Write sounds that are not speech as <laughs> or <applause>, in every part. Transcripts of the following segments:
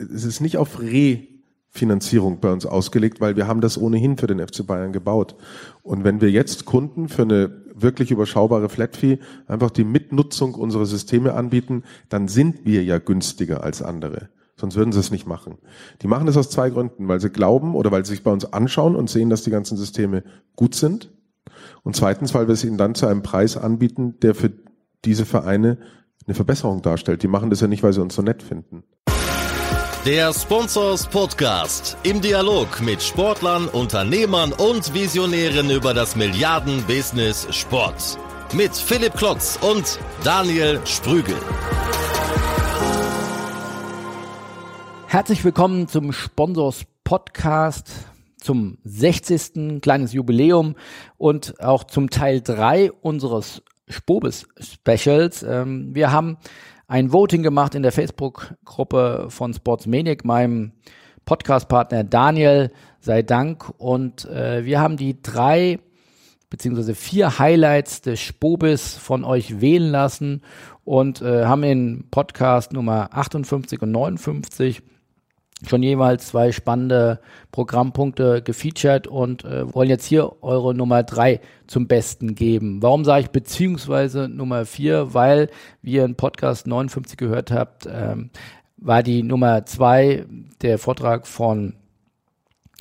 es ist nicht auf Refinanzierung bei uns ausgelegt, weil wir haben das ohnehin für den FC Bayern gebaut. Und wenn wir jetzt Kunden für eine wirklich überschaubare Flat Fee einfach die Mitnutzung unserer Systeme anbieten, dann sind wir ja günstiger als andere. Sonst würden sie es nicht machen. Die machen das aus zwei Gründen, weil sie glauben oder weil sie sich bei uns anschauen und sehen, dass die ganzen Systeme gut sind. Und zweitens, weil wir es ihnen dann zu einem Preis anbieten, der für diese Vereine eine Verbesserung darstellt. Die machen das ja nicht, weil sie uns so nett finden. Der Sponsors Podcast im Dialog mit Sportlern, Unternehmern und Visionären über das Milliarden-Business Sport. Mit Philipp Klotz und Daniel Sprügel. Herzlich willkommen zum Sponsors Podcast, zum 60. kleines Jubiläum und auch zum Teil 3 unseres Spobis Specials. Ähm, wir haben ein Voting gemacht in der Facebook-Gruppe von Sportsmaniac, meinem Podcast-Partner Daniel, sei Dank. Und äh, wir haben die drei beziehungsweise vier Highlights des Spobis von euch wählen lassen und äh, haben in Podcast Nummer 58 und 59 schon jeweils zwei spannende Programmpunkte gefeatured und äh, wollen jetzt hier eure Nummer drei zum Besten geben. Warum sage ich beziehungsweise Nummer vier? Weil, wie ihr in Podcast 59 gehört habt, ähm, war die Nummer zwei der Vortrag von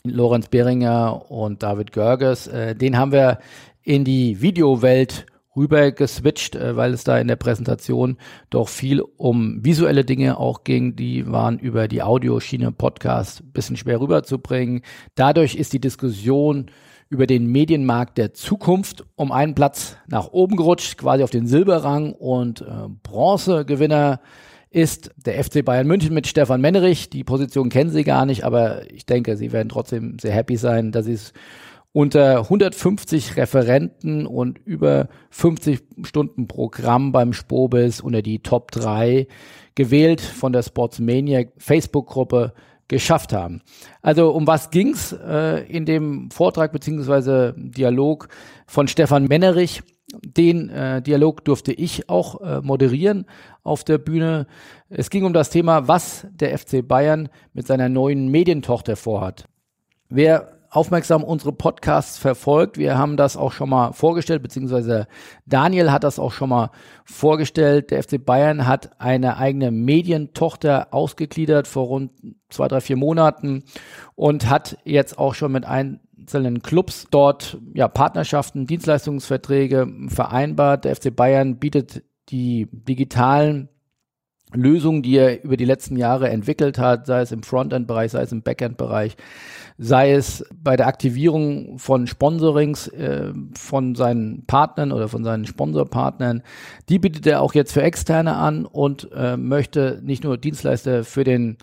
Lorenz Behringer und David Görges. Äh, den haben wir in die Videowelt rüber geswitcht, äh, weil es da in der Präsentation doch viel um visuelle Dinge auch ging. Die waren über die Audioschiene Podcast bisschen schwer rüberzubringen. Dadurch ist die Diskussion über den Medienmarkt der Zukunft um einen Platz nach oben gerutscht, quasi auf den Silberrang und äh, Bronzegewinner ist der FC Bayern München mit Stefan Mennerich. Die Position kennen Sie gar nicht, aber ich denke, Sie werden trotzdem sehr happy sein, dass Sie es unter 150 Referenten und über 50 Stunden Programm beim Spobis unter die Top 3 gewählt von der Sportsmania Facebook-Gruppe geschafft haben. Also um was ging's äh, in dem Vortrag beziehungsweise Dialog von Stefan Mennerich? Den äh, Dialog durfte ich auch äh, moderieren auf der Bühne. Es ging um das Thema, was der FC Bayern mit seiner neuen Medientochter vorhat. Wer aufmerksam unsere Podcasts verfolgt. Wir haben das auch schon mal vorgestellt, beziehungsweise Daniel hat das auch schon mal vorgestellt. Der FC Bayern hat eine eigene Medientochter ausgegliedert vor rund zwei, drei, vier Monaten und hat jetzt auch schon mit einzelnen Clubs dort ja, Partnerschaften, Dienstleistungsverträge vereinbart. Der FC Bayern bietet die digitalen Lösungen, die er über die letzten Jahre entwickelt hat, sei es im Frontend-Bereich, sei es im Backend-Bereich, sei es bei der Aktivierung von Sponsorings äh, von seinen Partnern oder von seinen Sponsorpartnern, die bietet er auch jetzt für Externe an und äh, möchte nicht nur Dienstleister für den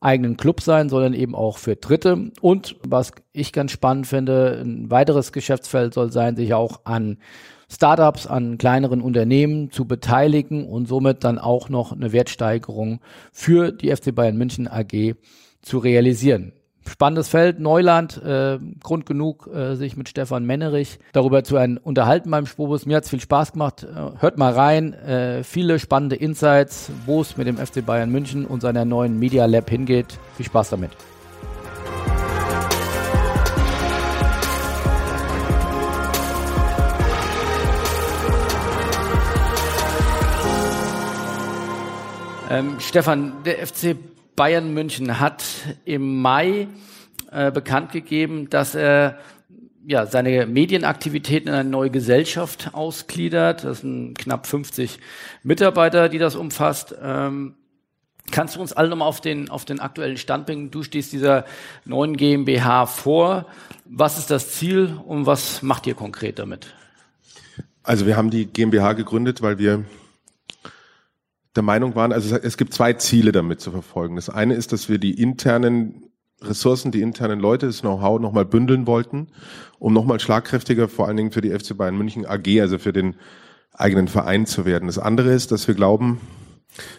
eigenen Club sein, sondern eben auch für Dritte. Und was ich ganz spannend finde, ein weiteres Geschäftsfeld soll sein, sich auch an Startups, an kleineren Unternehmen zu beteiligen und somit dann auch noch eine Wertsteigerung für die FC Bayern München AG zu realisieren. Spannendes Feld, Neuland, äh, Grund genug, äh, sich mit Stefan Mennerich darüber zu unterhalten beim Spobus. Mir hat's viel Spaß gemacht. Äh, hört mal rein. Äh, viele spannende Insights, wo es mit dem FC Bayern München und seiner neuen Media Lab hingeht. Viel Spaß damit. Ähm, Stefan, der FC Bayern München hat im Mai äh, bekannt gegeben, dass er ja, seine Medienaktivitäten in eine neue Gesellschaft ausgliedert. Das sind knapp 50 Mitarbeiter, die das umfasst. Ähm, kannst du uns alle nochmal auf den, auf den aktuellen Stand bringen? Du stehst dieser neuen GmbH vor. Was ist das Ziel und was macht ihr konkret damit? Also wir haben die GmbH gegründet, weil wir der Meinung waren, also es gibt zwei Ziele damit zu verfolgen. Das eine ist, dass wir die internen Ressourcen, die internen Leute, das Know-how nochmal bündeln wollten, um nochmal schlagkräftiger, vor allen Dingen für die FC Bayern München AG, also für den eigenen Verein zu werden. Das andere ist, dass wir glauben,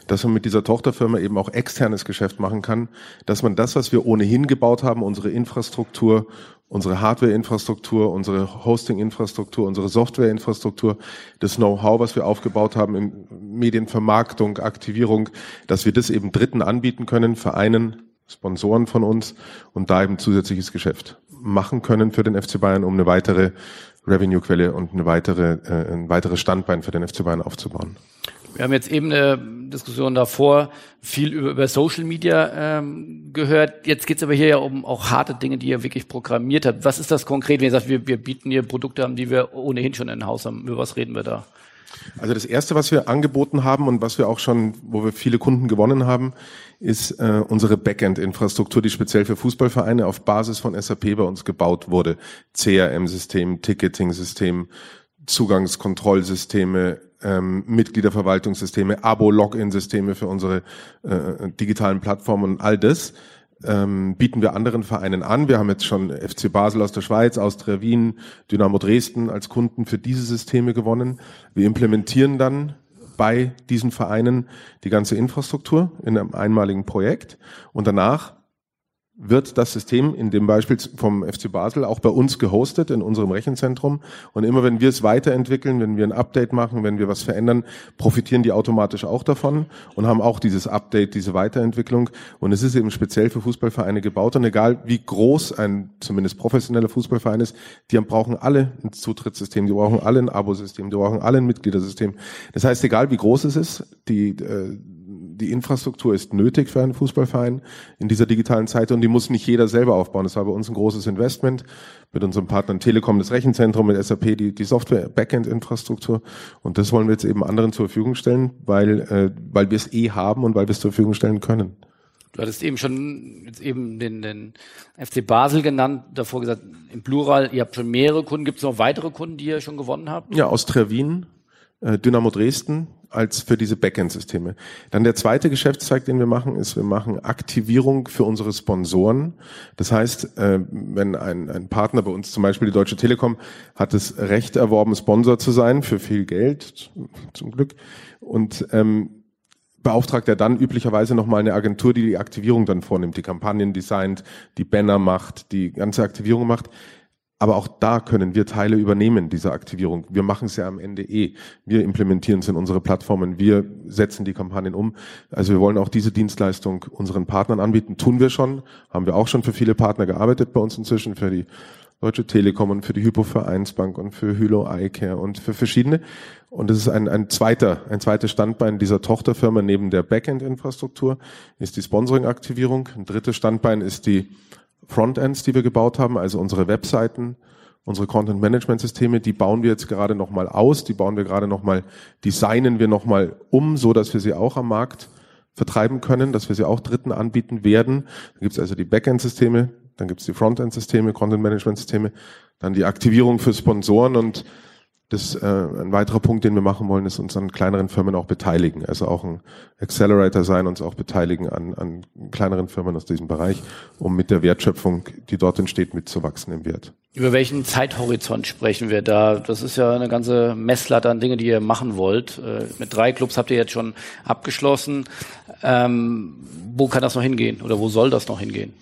dass man mit dieser Tochterfirma eben auch externes Geschäft machen kann, dass man das, was wir ohnehin gebaut haben, unsere Infrastruktur, unsere Hardware-Infrastruktur, unsere Hosting-Infrastruktur, unsere Software-Infrastruktur, das Know-how, was wir aufgebaut haben in Medienvermarktung, Aktivierung, dass wir das eben Dritten anbieten können, Vereinen, Sponsoren von uns und da eben zusätzliches Geschäft machen können für den FC Bayern, um eine weitere Revenue-Quelle und eine weitere, äh, ein weiteres Standbein für den FC Bayern aufzubauen. Wir haben jetzt eben eine Diskussion davor viel über, über Social Media ähm, gehört. Jetzt geht es aber hier ja um auch harte Dinge, die ihr wirklich programmiert habt. Was ist das konkret, wenn ihr sagt, wir, wir bieten hier Produkte an, die wir ohnehin schon in Haus haben? Über was reden wir da? Also das erste, was wir angeboten haben und was wir auch schon, wo wir viele Kunden gewonnen haben, ist äh, unsere Backend-Infrastruktur, die speziell für Fußballvereine auf Basis von SAP bei uns gebaut wurde. CRM-System, Ticketing-System, Zugangskontrollsysteme, ähm, Mitgliederverwaltungssysteme, Abo-Login-Systeme für unsere äh, digitalen Plattformen und all das ähm, bieten wir anderen Vereinen an. Wir haben jetzt schon FC Basel aus der Schweiz, Austria Wien, Dynamo Dresden als Kunden für diese Systeme gewonnen. Wir implementieren dann bei diesen Vereinen die ganze Infrastruktur in einem einmaligen Projekt und danach wird das System in dem Beispiel vom FC Basel auch bei uns gehostet in unserem Rechenzentrum. Und immer wenn wir es weiterentwickeln, wenn wir ein Update machen, wenn wir was verändern, profitieren die automatisch auch davon und haben auch dieses Update, diese Weiterentwicklung. Und es ist eben speziell für Fußballvereine gebaut. Und egal wie groß ein zumindest professioneller Fußballverein ist, die brauchen alle ein Zutrittssystem, die brauchen alle ein Abosystem, die brauchen alle ein Mitgliedersystem. Das heißt, egal wie groß es ist, die äh, die Infrastruktur ist nötig für einen Fußballverein in dieser digitalen Zeit und die muss nicht jeder selber aufbauen. Das war bei uns ein großes Investment mit unserem Partner Telekom, das Rechenzentrum, mit SAP, die, die Software-Backend-Infrastruktur. Und das wollen wir jetzt eben anderen zur Verfügung stellen, weil, äh, weil wir es eh haben und weil wir es zur Verfügung stellen können. Du hattest eben schon jetzt eben den, den FC Basel genannt, davor gesagt, im Plural, ihr habt schon mehrere Kunden. Gibt es noch weitere Kunden, die ihr schon gewonnen habt? Ja, Austria Wien, Dynamo Dresden, als für diese Backend-Systeme. Dann der zweite Geschäftszweig, den wir machen, ist, wir machen Aktivierung für unsere Sponsoren. Das heißt, äh, wenn ein, ein Partner bei uns, zum Beispiel die Deutsche Telekom, hat das Recht erworben, Sponsor zu sein für viel Geld, zum Glück, und ähm, beauftragt er dann üblicherweise nochmal eine Agentur, die die Aktivierung dann vornimmt, die Kampagnen designt, die Banner macht, die ganze Aktivierung macht. Aber auch da können wir Teile übernehmen dieser Aktivierung. Wir machen es ja am Ende eh. Wir implementieren es in unsere Plattformen. Wir setzen die Kampagnen um. Also wir wollen auch diese Dienstleistung unseren Partnern anbieten. Tun wir schon. Haben wir auch schon für viele Partner gearbeitet bei uns inzwischen, für die Deutsche Telekom und für die Hypovereinsbank und für Hylo iCare und für verschiedene. Und das ist ein, ein zweiter, ein zweites Standbein dieser Tochterfirma neben der Backend-Infrastruktur ist die Sponsoring-Aktivierung. Ein drittes Standbein ist die Frontends, die wir gebaut haben, also unsere Webseiten, unsere Content Management Systeme, die bauen wir jetzt gerade nochmal aus, die bauen wir gerade nochmal, designen wir nochmal um, so dass wir sie auch am Markt vertreiben können, dass wir sie auch Dritten anbieten werden. Da gibt es also die Backend-Systeme, dann gibt es die Frontend-Systeme, Content Management Systeme, dann die Aktivierung für Sponsoren und das, äh, ein weiterer Punkt, den wir machen wollen, ist uns an kleineren Firmen auch beteiligen. Also auch ein Accelerator sein, uns auch beteiligen an, an kleineren Firmen aus diesem Bereich, um mit der Wertschöpfung, die dort entsteht, mitzuwachsen im Wert. Über welchen Zeithorizont sprechen wir da? Das ist ja eine ganze Messlatte an Dinge, die ihr machen wollt. Äh, mit drei Clubs habt ihr jetzt schon abgeschlossen. Ähm, wo kann das noch hingehen oder wo soll das noch hingehen?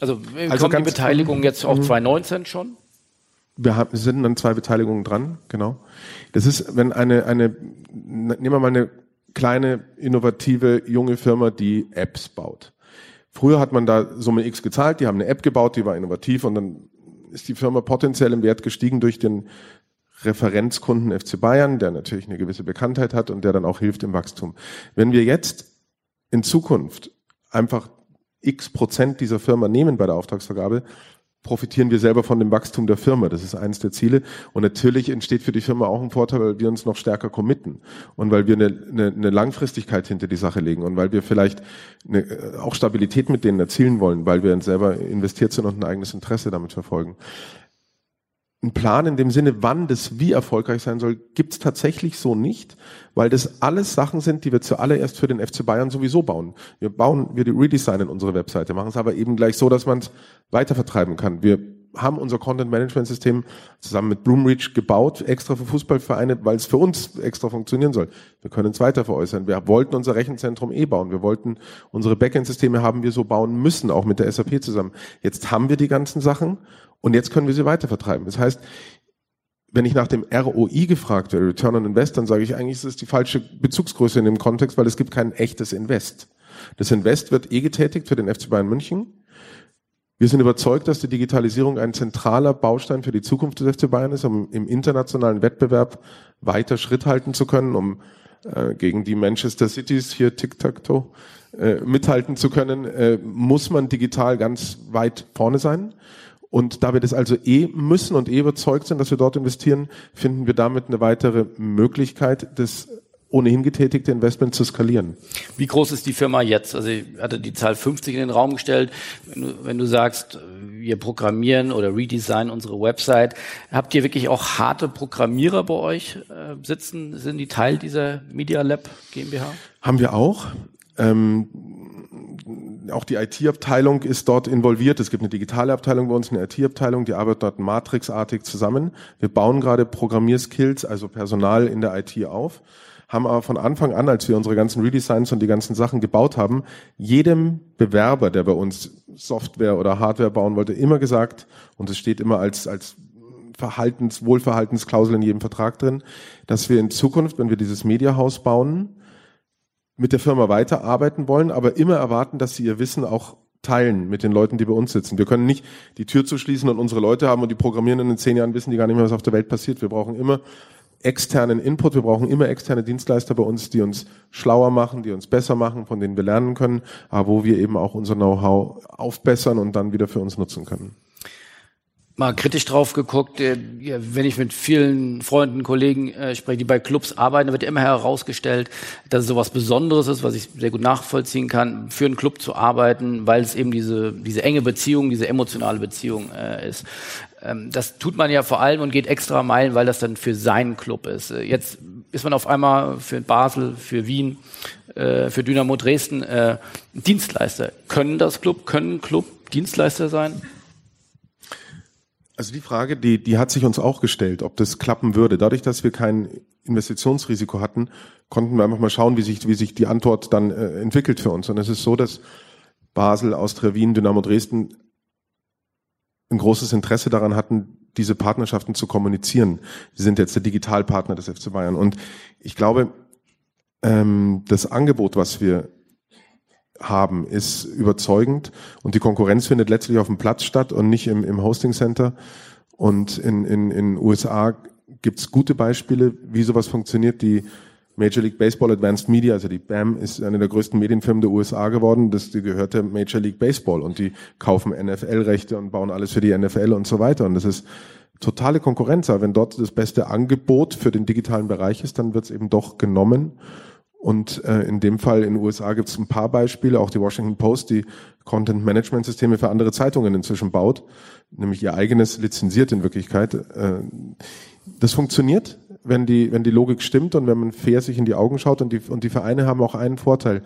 Also, also kommt die Beteiligung jetzt auf 2019 mhm. schon? Wir sind dann zwei Beteiligungen dran, genau. Das ist, wenn eine, eine, nehmen wir mal eine kleine, innovative, junge Firma, die Apps baut. Früher hat man da Summe X gezahlt, die haben eine App gebaut, die war innovativ und dann ist die Firma potenziell im Wert gestiegen durch den Referenzkunden FC Bayern, der natürlich eine gewisse Bekanntheit hat und der dann auch hilft im Wachstum. Wenn wir jetzt in Zukunft einfach x Prozent dieser Firma nehmen bei der Auftragsvergabe, profitieren wir selber von dem Wachstum der Firma. Das ist eines der Ziele. Und natürlich entsteht für die Firma auch ein Vorteil, weil wir uns noch stärker committen und weil wir eine, eine, eine Langfristigkeit hinter die Sache legen und weil wir vielleicht eine, äh, auch Stabilität mit denen erzielen wollen, weil wir selber investiert sind und ein eigenes Interesse damit verfolgen einen Plan in dem Sinne, wann das wie erfolgreich sein soll, gibt es tatsächlich so nicht, weil das alles Sachen sind, die wir zuallererst für den FC Bayern sowieso bauen. Wir bauen, wir redesignen unsere Webseite, machen es aber eben gleich so, dass man es weitervertreiben kann. Wir haben unser Content Management System zusammen mit Bloomreach gebaut, extra für Fußballvereine, weil es für uns extra funktionieren soll. Wir können es weiter veräußern. Wir wollten unser Rechenzentrum eh bauen. Wir wollten unsere Backend-Systeme haben wir so bauen müssen, auch mit der SAP zusammen. Jetzt haben wir die ganzen Sachen und jetzt können wir sie weiter vertreiben. Das heißt, wenn ich nach dem ROI gefragt werde, Return on Invest, dann sage ich eigentlich, es ist die falsche Bezugsgröße in dem Kontext, weil es gibt kein echtes Invest. Das Invest wird eh getätigt für den FC Bayern München. Wir sind überzeugt, dass die Digitalisierung ein zentraler Baustein für die Zukunft des FC Bayern ist, um im internationalen Wettbewerb weiter Schritt halten zu können, um äh, gegen die Manchester Cities hier Tic-Tac-Toe äh, mithalten zu können, äh, muss man digital ganz weit vorne sein. Und da wir das also eh müssen und eh überzeugt sind, dass wir dort investieren, finden wir damit eine weitere Möglichkeit, das ohnehin getätigte Investment zu skalieren. Wie groß ist die Firma jetzt? Also ich hatte die Zahl 50 in den Raum gestellt. Wenn du, wenn du sagst, wir programmieren oder redesignen unsere Website, habt ihr wirklich auch harte Programmierer bei euch äh, sitzen? Sind die Teil dieser Media Lab GmbH? Haben wir auch. Ähm, auch die IT-Abteilung ist dort involviert. Es gibt eine digitale Abteilung bei uns, eine IT-Abteilung, die arbeitet dort matrixartig zusammen. Wir bauen gerade Programmierskills, also Personal in der IT auf, haben aber von Anfang an, als wir unsere ganzen Redesigns und die ganzen Sachen gebaut haben, jedem Bewerber, der bei uns Software oder Hardware bauen wollte, immer gesagt, und es steht immer als, als Verhaltens, Wohlverhaltensklausel in jedem Vertrag drin, dass wir in Zukunft, wenn wir dieses Mediahaus bauen, mit der Firma weiterarbeiten wollen, aber immer erwarten, dass sie ihr Wissen auch teilen mit den Leuten, die bei uns sitzen. Wir können nicht die Tür zuschließen und unsere Leute haben und die programmieren in zehn Jahren wissen die gar nicht mehr, was auf der Welt passiert. Wir brauchen immer externen Input, wir brauchen immer externe Dienstleister bei uns, die uns schlauer machen, die uns besser machen, von denen wir lernen können, aber wo wir eben auch unser Know-how aufbessern und dann wieder für uns nutzen können mal kritisch drauf geguckt. Äh, wenn ich mit vielen Freunden, Kollegen äh, spreche, die bei Clubs arbeiten, wird immer herausgestellt, dass es sowas Besonderes ist, was ich sehr gut nachvollziehen kann, für einen Club zu arbeiten, weil es eben diese, diese enge Beziehung, diese emotionale Beziehung äh, ist. Ähm, das tut man ja vor allem und geht extra Meilen, weil das dann für seinen Club ist. Äh, jetzt ist man auf einmal für Basel, für Wien, äh, für Dynamo Dresden äh, Dienstleister. Können das Club, können Club Dienstleister sein? Also die Frage, die, die hat sich uns auch gestellt, ob das klappen würde. Dadurch, dass wir kein Investitionsrisiko hatten, konnten wir einfach mal schauen, wie sich, wie sich die Antwort dann entwickelt für uns. Und es ist so, dass Basel, Austria Wien, Dynamo Dresden ein großes Interesse daran hatten, diese Partnerschaften zu kommunizieren. Sie sind jetzt der Digitalpartner des FC Bayern. Und ich glaube, ähm, das Angebot, was wir haben, ist überzeugend und die Konkurrenz findet letztlich auf dem Platz statt und nicht im, im Hosting Center. Und in in, in USA gibt's gute Beispiele, wie sowas funktioniert. Die Major League Baseball Advanced Media, also die BAM, ist eine der größten Medienfirmen der USA geworden. Das die gehört der Major League Baseball und die kaufen NFL-Rechte und bauen alles für die NFL und so weiter. Und das ist totale Konkurrenz. Aber wenn dort das beste Angebot für den digitalen Bereich ist, dann wird's eben doch genommen. Und äh, in dem Fall in den USA gibt es ein paar Beispiele, auch die Washington Post, die Content-Management-Systeme für andere Zeitungen inzwischen baut, nämlich ihr eigenes lizenziert in Wirklichkeit. Äh, das funktioniert, wenn die, wenn die Logik stimmt und wenn man fair sich in die Augen schaut und die, und die Vereine haben auch einen Vorteil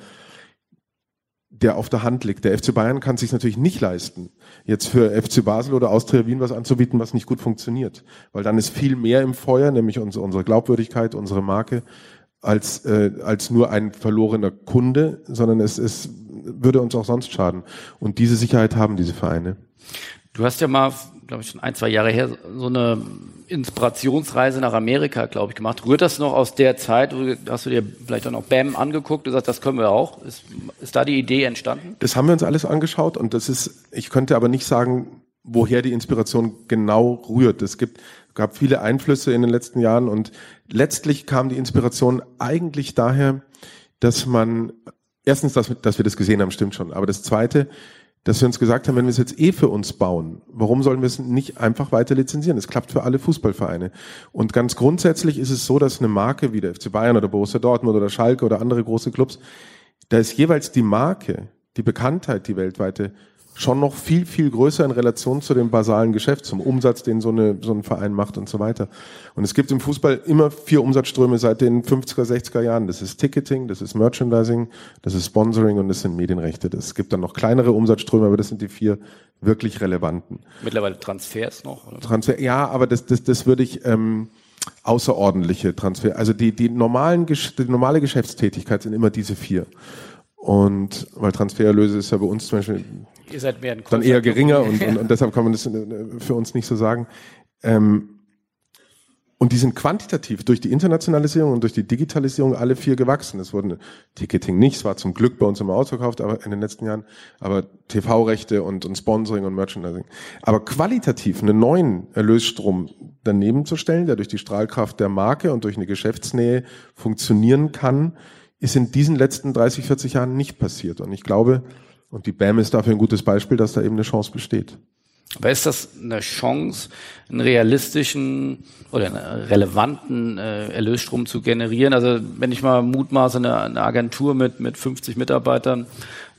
der auf der Hand liegt. Der FC Bayern kann sich natürlich nicht leisten, jetzt für FC Basel oder Austria Wien was anzubieten, was nicht gut funktioniert. Weil dann ist viel mehr im Feuer, nämlich unsere, unsere Glaubwürdigkeit, unsere Marke, als, äh, als nur ein verlorener Kunde, sondern es, es würde uns auch sonst schaden. Und diese Sicherheit haben diese Vereine. Du hast ja mal, glaube ich, schon ein, zwei Jahre her so eine Inspirationsreise nach Amerika, glaube ich, gemacht. Rührt das noch aus der Zeit? Hast du dir vielleicht auch noch BAM angeguckt und sagst, das können wir auch? Ist, ist da die Idee entstanden? Das haben wir uns alles angeschaut und das ist, ich könnte aber nicht sagen, woher die Inspiration genau rührt. Es gibt gab viele Einflüsse in den letzten Jahren und letztlich kam die Inspiration eigentlich daher, dass man erstens, dass, dass wir das gesehen haben, stimmt schon, aber das zweite, dass wir uns gesagt haben, wenn wir es jetzt eh für uns bauen, warum sollen wir es nicht einfach weiter lizenzieren? Es klappt für alle Fußballvereine. Und ganz grundsätzlich ist es so, dass eine Marke wie der FC Bayern oder Borussia Dortmund oder Schalke oder andere große Clubs, da ist jeweils die Marke, die Bekanntheit, die weltweite schon noch viel, viel größer in Relation zu dem basalen Geschäft, zum Umsatz, den so, eine, so ein Verein macht und so weiter. Und es gibt im Fußball immer vier Umsatzströme seit den 50er, 60er Jahren. Das ist Ticketing, das ist Merchandising, das ist Sponsoring und das sind Medienrechte. Es gibt dann noch kleinere Umsatzströme, aber das sind die vier wirklich relevanten. Mittlerweile Transfers noch? Oder? Transfer, ja, aber das, das, das würde ich... Ähm, außerordentliche Transfer. Also die, die normalen, die normale Geschäftstätigkeit sind immer diese vier. Und weil Transfererlöse ist ja bei uns zum Beispiel dann eher geringer und, <laughs> und, und, deshalb kann man das äh, für uns nicht so sagen. Ähm, und die sind quantitativ durch die Internationalisierung und durch die Digitalisierung alle vier gewachsen. Es wurden Ticketing nicht, es war zum Glück bei uns immer ausverkauft, aber in den letzten Jahren, aber TV-Rechte und, und Sponsoring und Merchandising. Aber qualitativ einen neuen Erlösstrom daneben zu stellen, der durch die Strahlkraft der Marke und durch eine Geschäftsnähe funktionieren kann, ist in diesen letzten 30, 40 Jahren nicht passiert. Und ich glaube, und die BAM ist dafür ein gutes Beispiel, dass da eben eine Chance besteht. Aber ist das eine Chance, einen realistischen oder einen relevanten äh, Erlösstrom zu generieren? Also wenn ich mal mutmaße, eine, eine Agentur mit, mit 50 Mitarbeitern,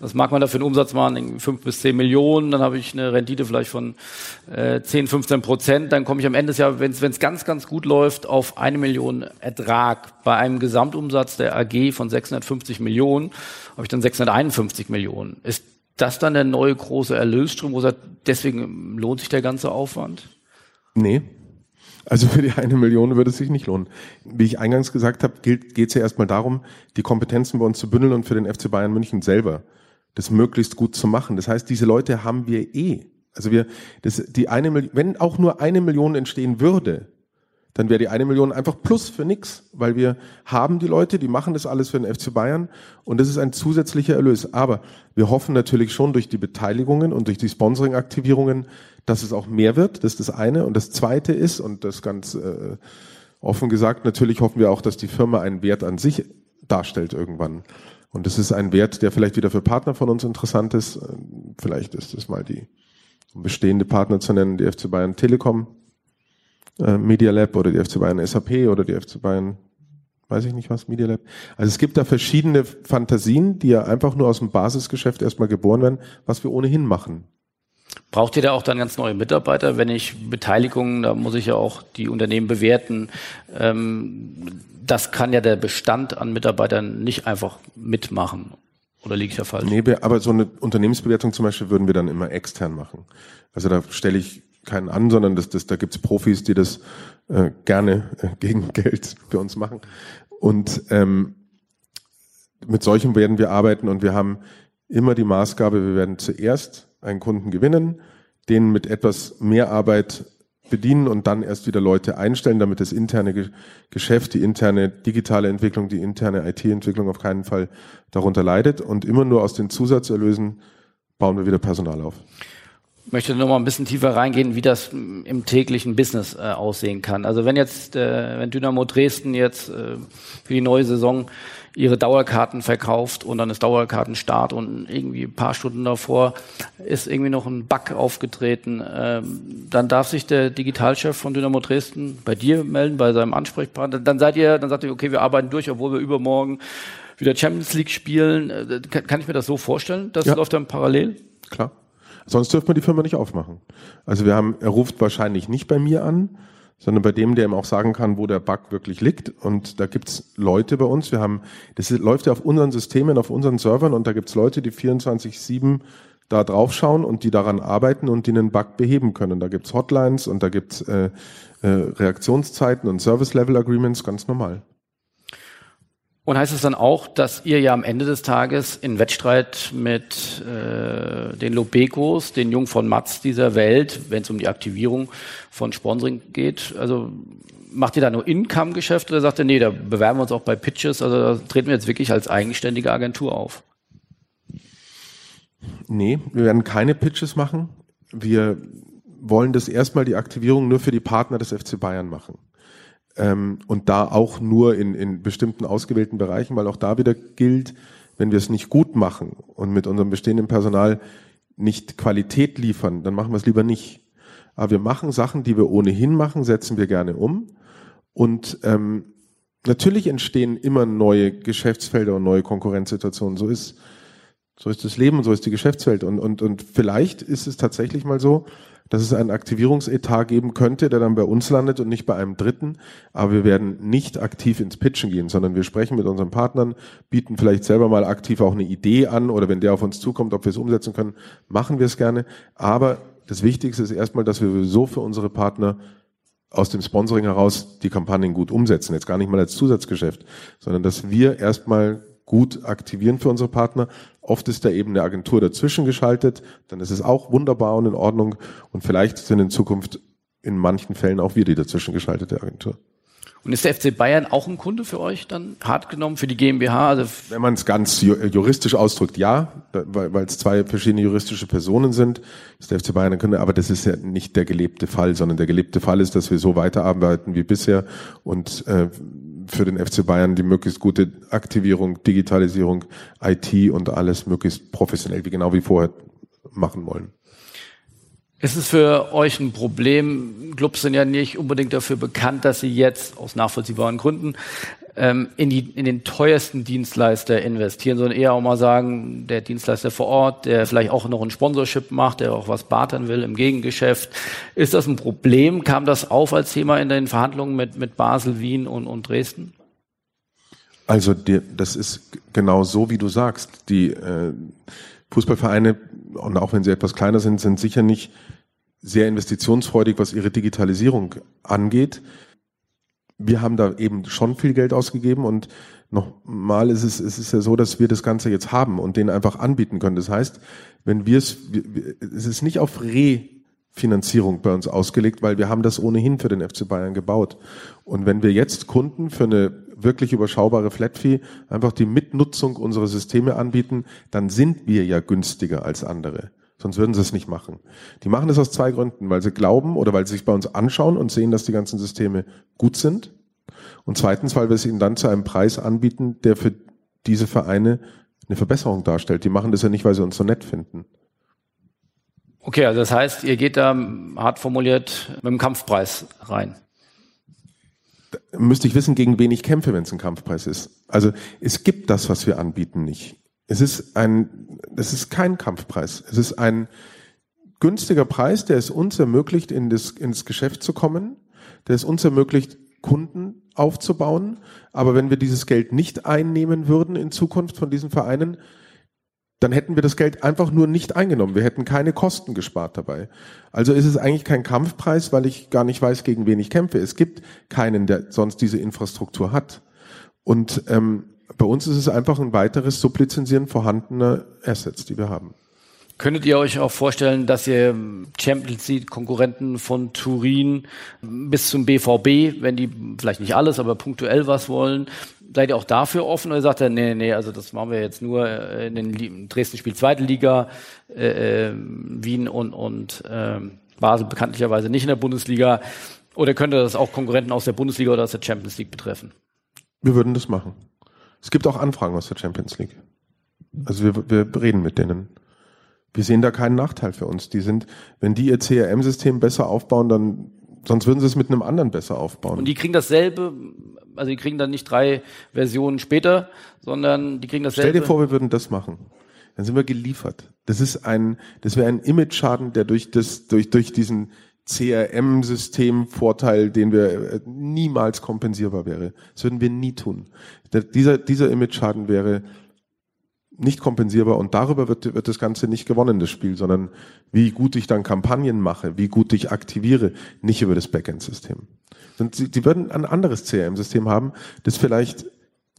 was mag man da für einen Umsatz machen? Fünf bis zehn Millionen, dann habe ich eine Rendite vielleicht von äh, 10, 15 Prozent. Dann komme ich am Ende des Jahres, wenn es ganz, ganz gut läuft, auf eine Million Ertrag. Bei einem Gesamtumsatz der AG von 650 Millionen habe ich dann 651 Millionen. Ist das dann der neue große Erlösstrom, wo sagt, deswegen lohnt sich der ganze Aufwand? Nee. Also für die eine Million würde es sich nicht lohnen. Wie ich eingangs gesagt habe, geht es ja erstmal darum, die Kompetenzen bei uns zu bündeln und für den FC Bayern München selber das möglichst gut zu machen. Das heißt, diese Leute haben wir eh. Also wir, das, die eine, wenn auch nur eine Million entstehen würde, dann wäre die eine Million einfach plus für nix, weil wir haben die Leute, die machen das alles für den FC Bayern und das ist ein zusätzlicher Erlös. Aber wir hoffen natürlich schon durch die Beteiligungen und durch die Sponsoring-Aktivierungen, dass es auch mehr wird. Das ist das eine. Und das zweite ist, und das ganz äh, offen gesagt, natürlich hoffen wir auch, dass die Firma einen Wert an sich darstellt irgendwann. Und das ist ein Wert, der vielleicht wieder für Partner von uns interessant ist. Vielleicht ist es mal die um bestehende Partner zu nennen, die FC Bayern Telekom äh, Media Lab oder die FC Bayern SAP oder die FC Bayern, weiß ich nicht was, Media Lab. Also es gibt da verschiedene Fantasien, die ja einfach nur aus dem Basisgeschäft erstmal geboren werden, was wir ohnehin machen. Braucht ihr da auch dann ganz neue Mitarbeiter? Wenn ich Beteiligungen, da muss ich ja auch die Unternehmen bewerten. Ähm, das kann ja der Bestand an Mitarbeitern nicht einfach mitmachen. Oder liege ich da falsch? Nee, aber so eine Unternehmensbewertung zum Beispiel würden wir dann immer extern machen. Also da stelle ich keinen an, sondern das, das, da gibt's Profis, die das äh, gerne äh, <laughs> gegen Geld für uns machen. Und ähm, mit solchen werden wir arbeiten und wir haben immer die Maßgabe, wir werden zuerst einen Kunden gewinnen, den mit etwas mehr Arbeit bedienen und dann erst wieder Leute einstellen, damit das interne Ge Geschäft, die interne digitale Entwicklung, die interne IT-Entwicklung auf keinen Fall darunter leidet. Und immer nur aus den Zusatzerlösen bauen wir wieder Personal auf möchte noch mal ein bisschen tiefer reingehen, wie das im täglichen Business äh, aussehen kann. Also wenn jetzt, äh, wenn Dynamo Dresden jetzt äh, für die neue Saison ihre Dauerkarten verkauft und dann ist Dauerkartenstart und irgendwie ein paar Stunden davor ist irgendwie noch ein Bug aufgetreten, ähm, dann darf sich der Digitalchef von Dynamo Dresden bei dir melden, bei seinem Ansprechpartner. Dann seid ihr, dann sagt ihr, okay, wir arbeiten durch, obwohl wir übermorgen wieder Champions League spielen. Äh, kann, kann ich mir das so vorstellen? Das ja. läuft dann parallel? Klar. Sonst dürfte man die Firma nicht aufmachen. Also wir haben, er ruft wahrscheinlich nicht bei mir an, sondern bei dem, der ihm auch sagen kann, wo der Bug wirklich liegt. Und da gibt's Leute bei uns. Wir haben, das läuft ja auf unseren Systemen, auf unseren Servern und da gibt's Leute, die 24-7 da draufschauen und die daran arbeiten und die einen Bug beheben können. Da gibt's Hotlines und da gibt's äh, äh, Reaktionszeiten und Service-Level-Agreements, ganz normal. Und heißt es dann auch, dass ihr ja am Ende des Tages in Wettstreit mit äh, den Lobekos, den Jung von Matz dieser Welt, wenn es um die Aktivierung von Sponsoring geht, also macht ihr da nur Income-Geschäft oder sagt ihr, nee, da bewerben wir uns auch bei Pitches, also da treten wir jetzt wirklich als eigenständige Agentur auf? Nee, wir werden keine Pitches machen. Wir wollen das erstmal die Aktivierung nur für die Partner des FC Bayern machen. Ähm, und da auch nur in, in bestimmten ausgewählten Bereichen, weil auch da wieder gilt, wenn wir es nicht gut machen und mit unserem bestehenden Personal nicht Qualität liefern, dann machen wir es lieber nicht. Aber wir machen Sachen, die wir ohnehin machen, setzen wir gerne um. Und ähm, natürlich entstehen immer neue Geschäftsfelder und neue Konkurrenzsituationen. So ist So ist das Leben, so ist die Geschäftswelt. Und, und, und vielleicht ist es tatsächlich mal so, dass es einen Aktivierungsetat geben könnte, der dann bei uns landet und nicht bei einem Dritten. Aber wir werden nicht aktiv ins Pitchen gehen, sondern wir sprechen mit unseren Partnern, bieten vielleicht selber mal aktiv auch eine Idee an oder wenn der auf uns zukommt, ob wir es umsetzen können, machen wir es gerne. Aber das Wichtigste ist erstmal, dass wir so für unsere Partner aus dem Sponsoring heraus die Kampagnen gut umsetzen. Jetzt gar nicht mal als Zusatzgeschäft, sondern dass wir erstmal gut aktivieren für unsere Partner. Oft ist da eben eine Agentur dazwischen geschaltet, dann ist es auch wunderbar und in Ordnung und vielleicht sind in Zukunft in manchen Fällen auch wir die dazwischen geschaltete Agentur. Und ist der FC Bayern auch ein Kunde für euch dann hart genommen für die GmbH? Also Wenn man es ganz juristisch ausdrückt, ja, weil es zwei verschiedene juristische Personen sind, ist der FC Bayern ein Kunde, aber das ist ja nicht der gelebte Fall, sondern der gelebte Fall ist, dass wir so weiterarbeiten wie bisher und äh, für den FC Bayern die möglichst gute Aktivierung, Digitalisierung, IT und alles möglichst professionell, wie genau wie vorher machen wollen. Ist es für euch ein Problem? Clubs sind ja nicht unbedingt dafür bekannt, dass sie jetzt aus nachvollziehbaren Gründen ähm, in, die, in den teuersten Dienstleister investieren, sondern eher auch mal sagen, der Dienstleister vor Ort, der vielleicht auch noch ein Sponsorship macht, der auch was bartern will im Gegengeschäft. Ist das ein Problem? Kam das auf als Thema in den Verhandlungen mit, mit Basel, Wien und, und Dresden? Also die, das ist genau so, wie du sagst. Die äh, Fußballvereine, und auch wenn sie etwas kleiner sind, sind sicher nicht sehr investitionsfreudig, was ihre Digitalisierung angeht. Wir haben da eben schon viel Geld ausgegeben und nochmal ist es, es ist ja so, dass wir das Ganze jetzt haben und denen einfach anbieten können. Das heißt, wenn wir es, es ist nicht auf Refinanzierung bei uns ausgelegt, weil wir haben das ohnehin für den FC Bayern gebaut. Und wenn wir jetzt Kunden für eine wirklich überschaubare Flat Fee einfach die Mitnutzung unserer Systeme anbieten, dann sind wir ja günstiger als andere. Sonst würden sie es nicht machen. Die machen es aus zwei Gründen, weil sie glauben oder weil sie sich bei uns anschauen und sehen, dass die ganzen Systeme gut sind. Und zweitens, weil wir es ihnen dann zu einem Preis anbieten, der für diese Vereine eine Verbesserung darstellt. Die machen das ja nicht, weil sie uns so nett finden. Okay, also das heißt, ihr geht da hart formuliert mit dem Kampfpreis rein. Da müsste ich wissen, gegen wen ich kämpfe, wenn es ein Kampfpreis ist. Also es gibt das, was wir anbieten, nicht. Es ist ein, es ist kein Kampfpreis. Es ist ein günstiger Preis, der es uns ermöglicht, in das, ins Geschäft zu kommen, der es uns ermöglicht, Kunden aufzubauen. Aber wenn wir dieses Geld nicht einnehmen würden in Zukunft von diesen Vereinen, dann hätten wir das Geld einfach nur nicht eingenommen. Wir hätten keine Kosten gespart dabei. Also ist es eigentlich kein Kampfpreis, weil ich gar nicht weiß, gegen wen ich kämpfe. Es gibt keinen, der sonst diese Infrastruktur hat. Und ähm, bei uns ist es einfach ein weiteres Sublizenzieren vorhandener Assets, die wir haben. Könntet ihr euch auch vorstellen, dass ihr Champions League Konkurrenten von Turin bis zum BVB, wenn die vielleicht nicht alles, aber punktuell was wollen, seid ihr auch dafür offen oder sagt ihr, nee, nee, also das machen wir jetzt nur äh, in den Dresden spielt zweite Liga, äh, äh, Wien und, und äh, Basel bekanntlicherweise nicht in der Bundesliga. Oder könnte das auch Konkurrenten aus der Bundesliga oder aus der Champions League betreffen? Wir würden das machen. Es gibt auch Anfragen aus der Champions League. Also wir, wir reden mit denen. Wir sehen da keinen Nachteil für uns. Die sind, wenn die ihr CRM-System besser aufbauen, dann sonst würden sie es mit einem anderen besser aufbauen. Und die kriegen dasselbe, also die kriegen dann nicht drei Versionen später, sondern die kriegen dasselbe. Stell dir vor, wir würden das machen. Dann sind wir geliefert. Das ist ein, das wäre ein Image-Schaden, der durch das, durch, durch diesen CRM-System-Vorteil, den wir äh, niemals kompensierbar wäre. Das würden wir nie tun. dieser, dieser Image-Schaden wäre nicht kompensierbar und darüber wird, wird das Ganze nicht gewonnen, das Spiel, sondern wie gut ich dann Kampagnen mache, wie gut ich aktiviere, nicht über das Backend-System. Sie, sie würden ein anderes CRM-System haben, das vielleicht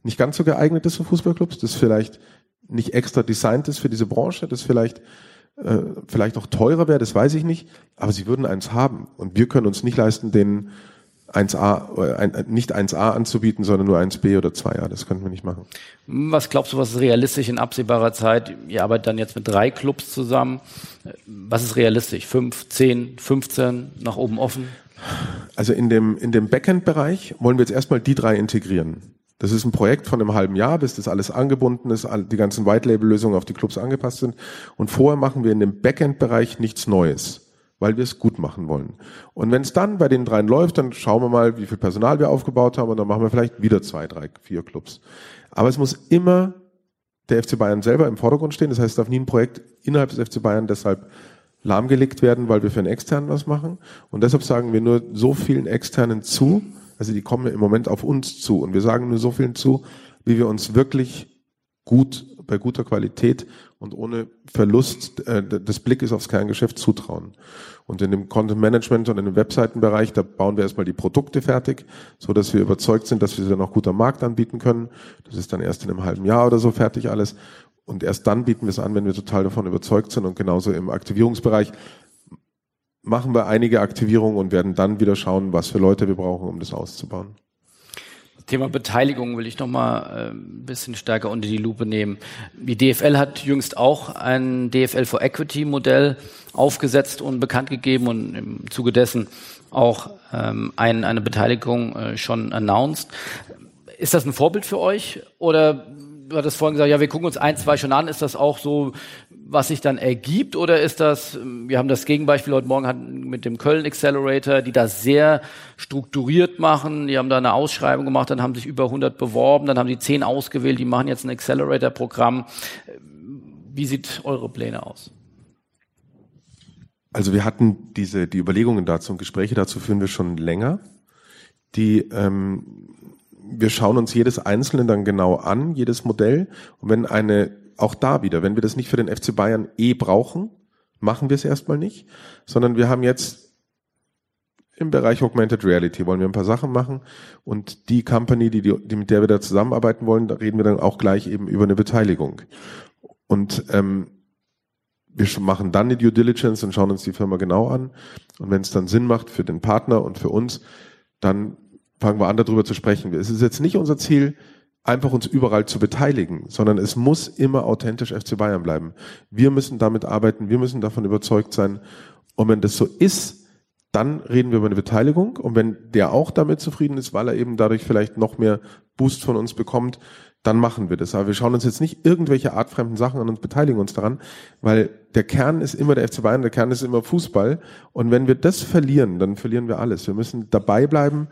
nicht ganz so geeignet ist für Fußballclubs, das vielleicht nicht extra designt ist für diese Branche, das vielleicht äh, vielleicht auch teurer wäre, das weiß ich nicht, aber sie würden eins haben. Und wir können uns nicht leisten, den 1A, äh, ein, nicht 1A anzubieten, sondern nur 1B oder 2A. Das könnten wir nicht machen. Was glaubst du, was ist realistisch in absehbarer Zeit? Ihr arbeitet dann jetzt mit drei Clubs zusammen. Was ist realistisch? Fünf, zehn, 15, nach oben offen? Also in dem, in dem Backend-Bereich wollen wir jetzt erstmal die drei integrieren. Das ist ein Projekt von einem halben Jahr, bis das alles angebunden ist, die ganzen White-Label-Lösungen auf die Clubs angepasst sind. Und vorher machen wir in dem Backend-Bereich nichts Neues, weil wir es gut machen wollen. Und wenn es dann bei den dreien läuft, dann schauen wir mal, wie viel Personal wir aufgebaut haben und dann machen wir vielleicht wieder zwei, drei, vier Clubs. Aber es muss immer der FC Bayern selber im Vordergrund stehen. Das heißt, es darf nie ein Projekt innerhalb des FC Bayern deshalb lahmgelegt werden, weil wir für einen externen was machen. Und deshalb sagen wir nur so vielen externen zu, also die kommen im Moment auf uns zu. Und wir sagen nur so vielen zu, wie wir uns wirklich gut, bei guter Qualität und ohne Verlust äh, des Blickes aufs Kerngeschäft zutrauen. Und in dem Content Management und in dem Webseitenbereich, da bauen wir erstmal die Produkte fertig, so dass wir überzeugt sind, dass wir sie dann auch gut am Markt anbieten können. Das ist dann erst in einem halben Jahr oder so fertig alles. Und erst dann bieten wir es an, wenn wir total davon überzeugt sind. Und genauso im Aktivierungsbereich machen wir einige Aktivierungen und werden dann wieder schauen, was für Leute wir brauchen, um das auszubauen. Thema Beteiligung will ich noch mal äh, ein bisschen stärker unter die Lupe nehmen. Die DFL hat jüngst auch ein DFL for Equity Modell aufgesetzt und bekannt gegeben und im Zuge dessen auch ähm, ein, eine Beteiligung äh, schon announced. Ist das ein Vorbild für euch oder du hattest vorhin gesagt, ja, wir gucken uns ein, zwei schon an. Ist das auch so, was sich dann ergibt? Oder ist das, wir haben das Gegenbeispiel heute Morgen hatten mit dem Köln Accelerator, die das sehr strukturiert machen. Die haben da eine Ausschreibung gemacht, dann haben sich über 100 beworben, dann haben die 10 ausgewählt, die machen jetzt ein Accelerator-Programm. Wie sieht eure Pläne aus? Also wir hatten diese, die Überlegungen dazu und Gespräche dazu führen wir schon länger. Die ähm, wir schauen uns jedes Einzelne dann genau an, jedes Modell. Und wenn eine, auch da wieder, wenn wir das nicht für den FC Bayern eh brauchen, machen wir es erstmal nicht, sondern wir haben jetzt im Bereich Augmented Reality wollen wir ein paar Sachen machen und die Company, die, die, mit der wir da zusammenarbeiten wollen, da reden wir dann auch gleich eben über eine Beteiligung. Und ähm, wir machen dann die Due Diligence und schauen uns die Firma genau an. Und wenn es dann Sinn macht für den Partner und für uns, dann fangen wir an, darüber zu sprechen. Es ist jetzt nicht unser Ziel, einfach uns überall zu beteiligen, sondern es muss immer authentisch FC Bayern bleiben. Wir müssen damit arbeiten, wir müssen davon überzeugt sein. Und wenn das so ist, dann reden wir über eine Beteiligung. Und wenn der auch damit zufrieden ist, weil er eben dadurch vielleicht noch mehr Boost von uns bekommt, dann machen wir das. Aber wir schauen uns jetzt nicht irgendwelche artfremden Sachen an und beteiligen uns daran, weil der Kern ist immer der FC Bayern, der Kern ist immer Fußball. Und wenn wir das verlieren, dann verlieren wir alles. Wir müssen dabei bleiben,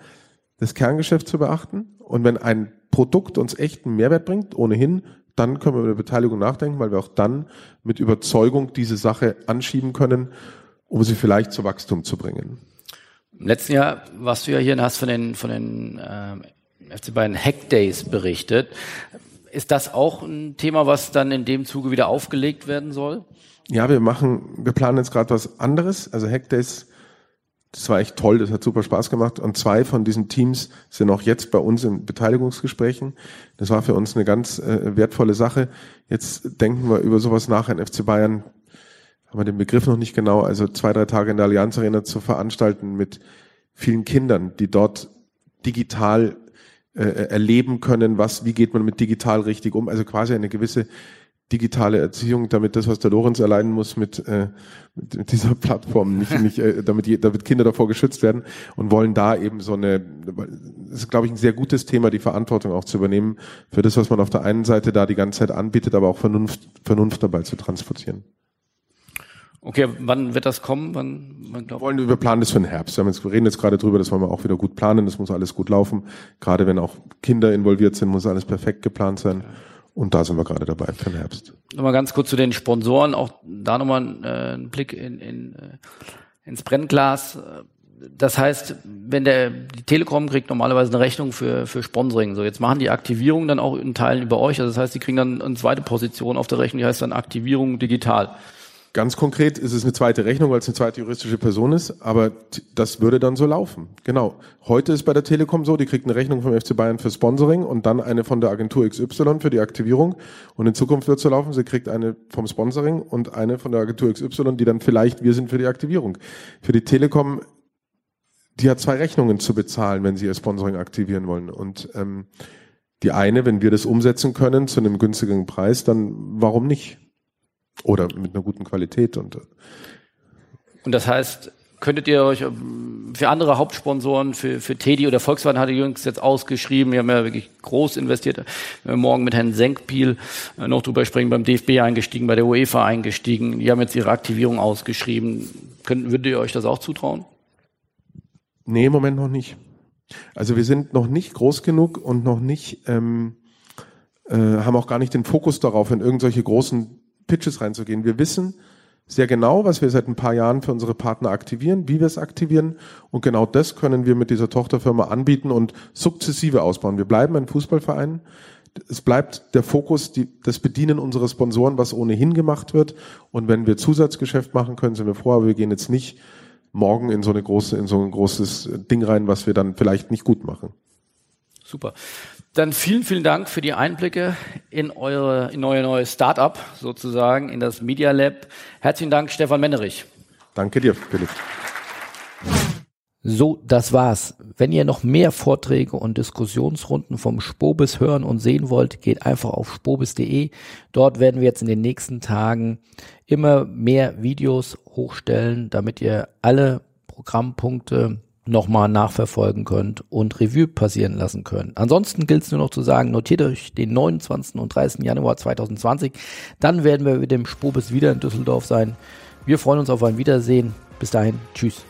das Kerngeschäft zu beachten. Und wenn ein Produkt uns echten Mehrwert bringt, ohnehin, dann können wir über Beteiligung nachdenken, weil wir auch dann mit Überzeugung diese Sache anschieben können, um sie vielleicht zu Wachstum zu bringen. Im letzten Jahr warst du ja hier und hast von den, von den äh, FC Bayern Hack Days berichtet. Ist das auch ein Thema, was dann in dem Zuge wieder aufgelegt werden soll? Ja, wir machen, wir planen jetzt gerade was anderes. Also Hack Days das war echt toll, das hat super Spaß gemacht. Und zwei von diesen Teams sind auch jetzt bei uns in Beteiligungsgesprächen. Das war für uns eine ganz äh, wertvolle Sache. Jetzt denken wir über sowas nach in FC Bayern. Haben wir den Begriff noch nicht genau. Also zwei, drei Tage in der Allianz Arena zu veranstalten mit vielen Kindern, die dort digital äh, erleben können, was, wie geht man mit digital richtig um. Also quasi eine gewisse digitale Erziehung, damit das, was der Lorenz erleiden muss mit, äh, mit dieser Plattform, nicht, nicht äh, damit, je, damit Kinder davor geschützt werden und wollen da eben so eine, das ist glaube ich ein sehr gutes Thema, die Verantwortung auch zu übernehmen für das, was man auf der einen Seite da die ganze Zeit anbietet, aber auch Vernunft, Vernunft dabei zu transportieren. Okay, wann wird das kommen? Wann, wann wir wollen, wir planen das für den Herbst. Wir, haben jetzt, wir reden jetzt gerade drüber, das wollen wir auch wieder gut planen. Das muss alles gut laufen. Gerade wenn auch Kinder involviert sind, muss alles perfekt geplant sein. Okay. Und da sind wir gerade dabei für den Herbst. Nochmal ganz kurz zu den Sponsoren, auch da nochmal äh, ein Blick in, in, äh, ins Brennglas. Das heißt, wenn der die Telekom kriegt normalerweise eine Rechnung für für Sponsoring, so jetzt machen die Aktivierung dann auch in Teilen über euch. Also das heißt, die kriegen dann eine zweite Position auf der Rechnung, die heißt dann Aktivierung digital. Ganz konkret ist es eine zweite Rechnung, weil es eine zweite juristische Person ist, aber das würde dann so laufen. Genau. Heute ist bei der Telekom so, die kriegt eine Rechnung vom FC Bayern für Sponsoring und dann eine von der Agentur XY für die Aktivierung. Und in Zukunft wird es so laufen, sie kriegt eine vom Sponsoring und eine von der Agentur XY, die dann vielleicht wir sind für die Aktivierung. Für die Telekom, die hat zwei Rechnungen zu bezahlen, wenn sie ihr Sponsoring aktivieren wollen. Und ähm, die eine, wenn wir das umsetzen können zu einem günstigen Preis, dann warum nicht? Oder mit einer guten Qualität und. Äh, und das heißt, könntet ihr euch ähm, für andere Hauptsponsoren, für, für Teddy oder Volkswagen hatte jüngst jetzt ausgeschrieben, wir haben ja wirklich groß investiert, wir haben morgen mit Herrn Senkpiel äh, noch drüber sprechen, beim DFB eingestiegen, bei der UEFA eingestiegen, die haben jetzt ihre Aktivierung ausgeschrieben. Könnt, würdet ihr euch das auch zutrauen? Nee, im Moment noch nicht. Also wir sind noch nicht groß genug und noch nicht ähm, äh, haben auch gar nicht den Fokus darauf, in irgendwelche großen Pitches reinzugehen. Wir wissen sehr genau, was wir seit ein paar Jahren für unsere Partner aktivieren, wie wir es aktivieren. Und genau das können wir mit dieser Tochterfirma anbieten und sukzessive ausbauen. Wir bleiben ein Fußballverein. Es bleibt der Fokus, die, das Bedienen unserer Sponsoren, was ohnehin gemacht wird. Und wenn wir Zusatzgeschäft machen können, sind wir froh, aber wir gehen jetzt nicht morgen in so eine große, in so ein großes Ding rein, was wir dann vielleicht nicht gut machen. Super. Dann vielen, vielen Dank für die Einblicke in eure, in euer neues Startup sozusagen, in das Media Lab. Herzlichen Dank, Stefan Mennerich. Danke dir, Philipp. So, das war's. Wenn ihr noch mehr Vorträge und Diskussionsrunden vom Spobis hören und sehen wollt, geht einfach auf spobis.de. Dort werden wir jetzt in den nächsten Tagen immer mehr Videos hochstellen, damit ihr alle Programmpunkte nochmal nachverfolgen könnt und Revue passieren lassen könnt. Ansonsten gilt es nur noch zu sagen, notiert euch den 29. und 30. Januar 2020. Dann werden wir mit dem Spobis wieder in Düsseldorf sein. Wir freuen uns auf ein Wiedersehen. Bis dahin, tschüss.